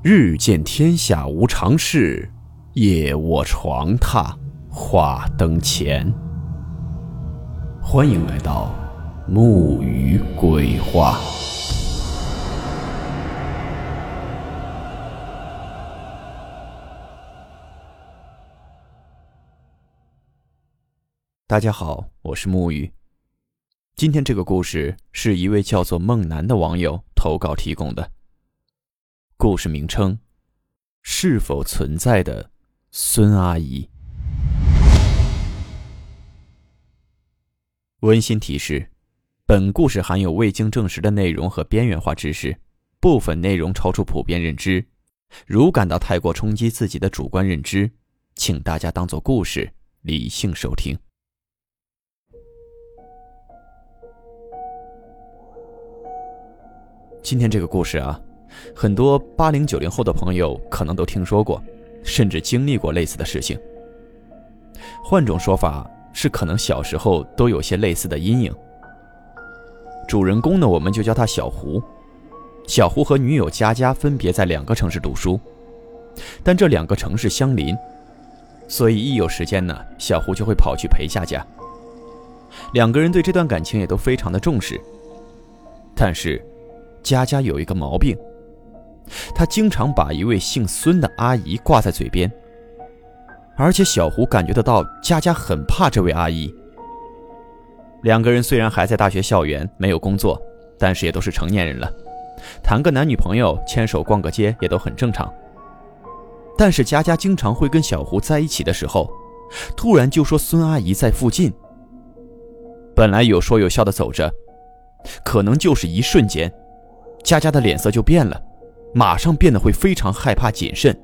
日见天下无常事，夜卧床榻话灯前。欢迎来到木鱼鬼话。大家好，我是木鱼。今天这个故事是一位叫做梦楠的网友投稿提供的。故事名称：是否存在的孙阿姨？温馨提示：本故事含有未经证实的内容和边缘化知识，部分内容超出普遍认知。如感到太过冲击自己的主观认知，请大家当做故事，理性收听。今天这个故事啊。很多八零九零后的朋友可能都听说过，甚至经历过类似的事情。换种说法是，可能小时候都有些类似的阴影。主人公呢，我们就叫他小胡。小胡和女友佳佳分别在两个城市读书，但这两个城市相邻，所以一有时间呢，小胡就会跑去陪佳佳。两个人对这段感情也都非常的重视。但是，佳佳有一个毛病。他经常把一位姓孙的阿姨挂在嘴边，而且小胡感觉得到佳佳很怕这位阿姨。两个人虽然还在大学校园，没有工作，但是也都是成年人了，谈个男女朋友、牵手逛个街也都很正常。但是佳佳经常会跟小胡在一起的时候，突然就说孙阿姨在附近。本来有说有笑的走着，可能就是一瞬间，佳佳的脸色就变了。马上变得会非常害怕、谨慎，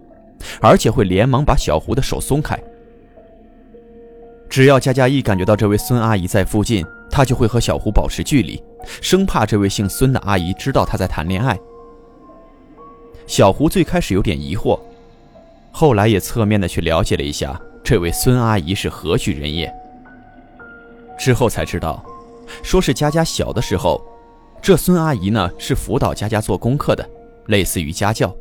而且会连忙把小胡的手松开。只要佳佳一感觉到这位孙阿姨在附近，她就会和小胡保持距离，生怕这位姓孙的阿姨知道她在谈恋爱。小胡最开始有点疑惑，后来也侧面的去了解了一下这位孙阿姨是何许人也。之后才知道，说是佳佳小的时候，这孙阿姨呢是辅导佳佳做功课的。类似于家教，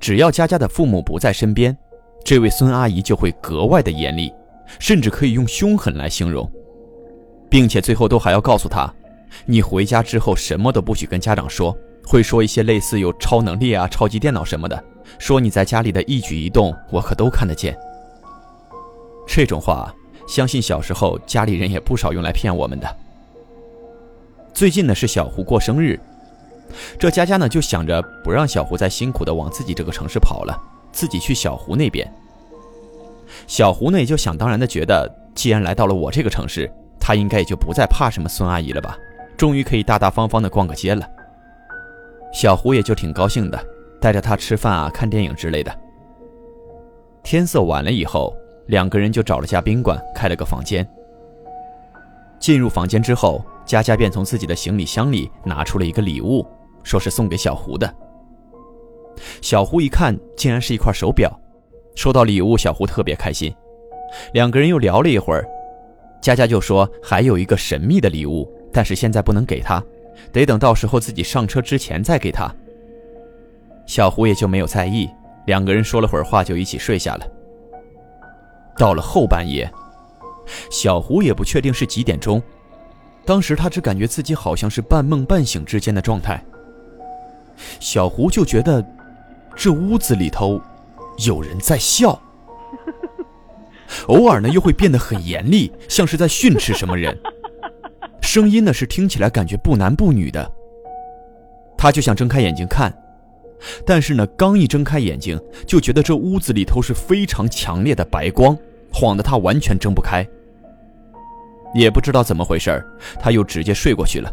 只要佳佳的父母不在身边，这位孙阿姨就会格外的严厉，甚至可以用凶狠来形容，并且最后都还要告诉他，你回家之后什么都不许跟家长说，会说一些类似有超能力啊、超级电脑什么的，说你在家里的一举一动我可都看得见。这种话，相信小时候家里人也不少用来骗我们的。最近呢是小胡过生日。这佳佳呢就想着不让小胡再辛苦的往自己这个城市跑了，自己去小胡那边。小胡呢也就想当然的觉得，既然来到了我这个城市，他应该也就不再怕什么孙阿姨了吧，终于可以大大方方的逛个街了。小胡也就挺高兴的，带着他吃饭啊、看电影之类的。天色晚了以后，两个人就找了家宾馆开了个房间。进入房间之后，佳佳便从自己的行李箱里拿出了一个礼物。说是送给小胡的。小胡一看，竟然是一块手表。收到礼物，小胡特别开心。两个人又聊了一会儿，佳佳就说还有一个神秘的礼物，但是现在不能给他，得等到时候自己上车之前再给他。小胡也就没有在意。两个人说了会儿话，就一起睡下了。到了后半夜，小胡也不确定是几点钟，当时他只感觉自己好像是半梦半醒之间的状态。小胡就觉得，这屋子里头有人在笑，偶尔呢又会变得很严厉，像是在训斥什么人。声音呢是听起来感觉不男不女的。他就想睁开眼睛看，但是呢刚一睁开眼睛，就觉得这屋子里头是非常强烈的白光，晃得他完全睁不开。也不知道怎么回事他又直接睡过去了。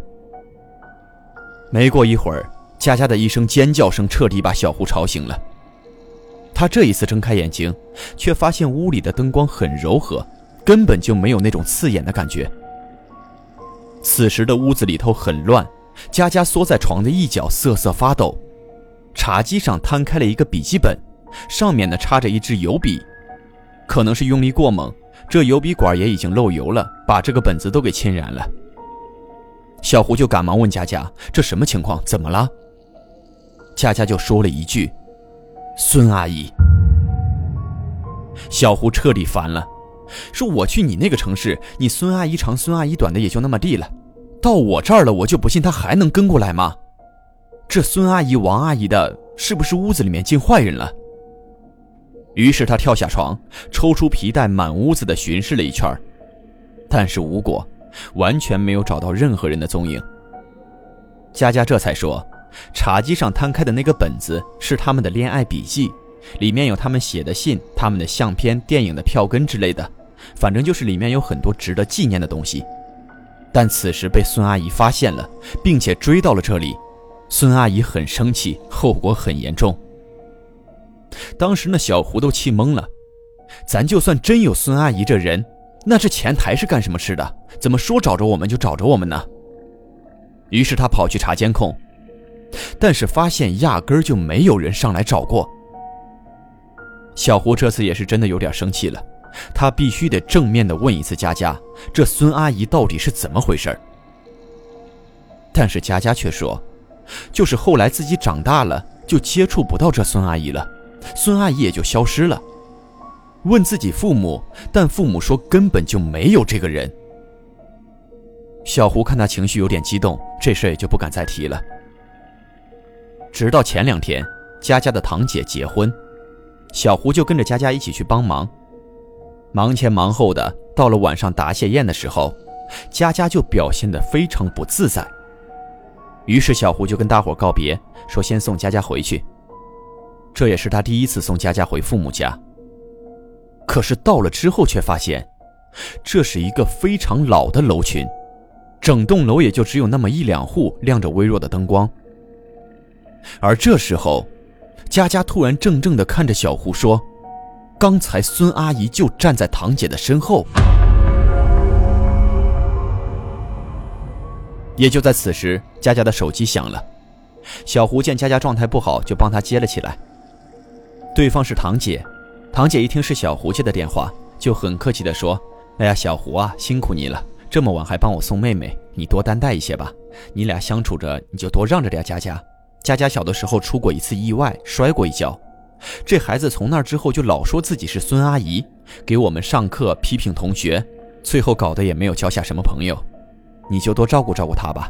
没过一会儿。佳佳的一声尖叫声彻底把小胡吵醒了。他这一次睁开眼睛，却发现屋里的灯光很柔和，根本就没有那种刺眼的感觉。此时的屋子里头很乱，佳佳缩在床的一角瑟瑟发抖。茶几上摊开了一个笔记本，上面呢插着一支油笔，可能是用力过猛，这油笔管也已经漏油了，把这个本子都给浸染了。小胡就赶忙问佳佳：“这什么情况？怎么了？”佳佳就说了一句：“孙阿姨。小胡彻底烦了，说：“我去你那个城市，你孙阿姨长孙阿姨短的也就那么地了，到我这儿了，我就不信她还能跟过来吗？这孙阿姨、王阿姨的，是不是屋子里面进坏人了？”于是他跳下床，抽出皮带，满屋子的巡视了一圈，但是无果，完全没有找到任何人的踪影。佳佳这才说，茶几上摊开的那个本子是他们的恋爱笔记，里面有他们写的信、他们的相片、电影的票根之类的，反正就是里面有很多值得纪念的东西。但此时被孙阿姨发现了，并且追到了这里，孙阿姨很生气，后果很严重。当时那小胡都气懵了，咱就算真有孙阿姨这人，那这前台是干什么吃的？怎么说找着我们就找着我们呢？于是他跑去查监控，但是发现压根儿就没有人上来找过。小胡这次也是真的有点生气了，他必须得正面的问一次佳佳，这孙阿姨到底是怎么回事但是佳佳却说，就是后来自己长大了，就接触不到这孙阿姨了。孙阿姨也就消失了。问自己父母，但父母说根本就没有这个人。小胡看他情绪有点激动，这事也就不敢再提了。直到前两天，佳佳的堂姐结婚，小胡就跟着佳佳一起去帮忙。忙前忙后的，到了晚上答谢宴的时候，佳佳就表现得非常不自在。于是小胡就跟大伙告别，说先送佳佳回去。这也是他第一次送佳佳回父母家。可是到了之后，却发现，这是一个非常老的楼群，整栋楼也就只有那么一两户亮着微弱的灯光。而这时候，佳佳突然怔怔地看着小胡说：“刚才孙阿姨就站在堂姐的身后。”也就在此时，佳佳的手机响了，小胡见佳佳状态不好，就帮她接了起来。对方是堂姐，堂姐一听是小胡接的电话，就很客气地说：“哎呀，小胡啊，辛苦你了，这么晚还帮我送妹妹，你多担待一些吧。你俩相处着，你就多让着点佳佳。佳佳小的时候出过一次意外，摔过一跤，这孩子从那之后就老说自己是孙阿姨，给我们上课批评同学，最后搞得也没有交下什么朋友。你就多照顾照顾他吧。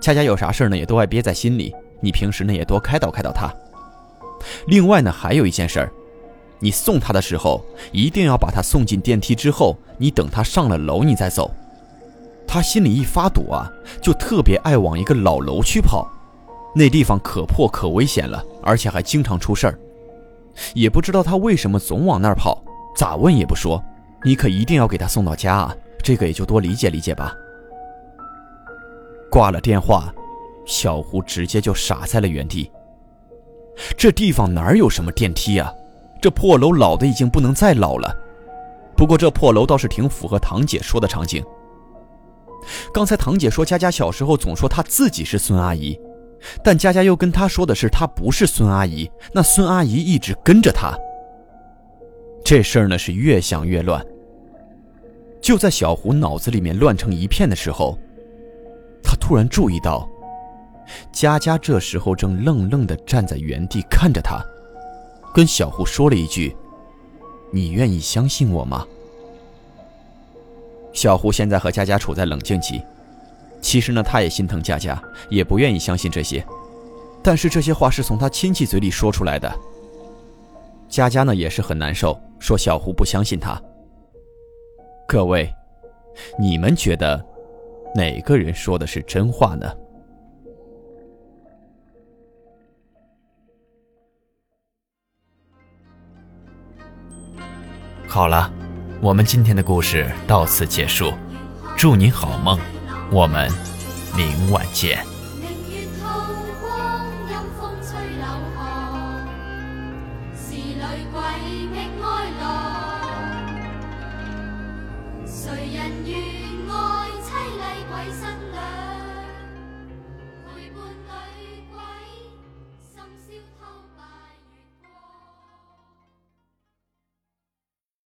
佳佳有啥事呢，也都爱憋在心里，你平时呢也多开导开导他。”另外呢，还有一件事儿，你送他的时候一定要把他送进电梯之后，你等他上了楼你再走。他心里一发堵啊，就特别爱往一个老楼区跑，那地方可破可危险了，而且还经常出事儿。也不知道他为什么总往那儿跑，咋问也不说。你可一定要给他送到家啊，这个也就多理解理解吧。挂了电话，小胡直接就傻在了原地。这地方哪有什么电梯啊？这破楼老的已经不能再老了。不过这破楼倒是挺符合堂姐说的场景。刚才堂姐说佳佳小时候总说她自己是孙阿姨，但佳佳又跟她说的是她不是孙阿姨，那孙阿姨一直跟着她。这事儿呢是越想越乱。就在小胡脑子里面乱成一片的时候，他突然注意到。佳佳这时候正愣愣地站在原地看着他，跟小胡说了一句：“你愿意相信我吗？”小胡现在和佳佳处在冷静期，其实呢，他也心疼佳佳，也不愿意相信这些，但是这些话是从他亲戚嘴里说出来的。佳佳呢也是很难受，说小胡不相信他。各位，你们觉得哪个人说的是真话呢？好了，我们今天的故事到此结束，祝你好梦，我们明晚见。谁人愿爱凄厉鬼新娘？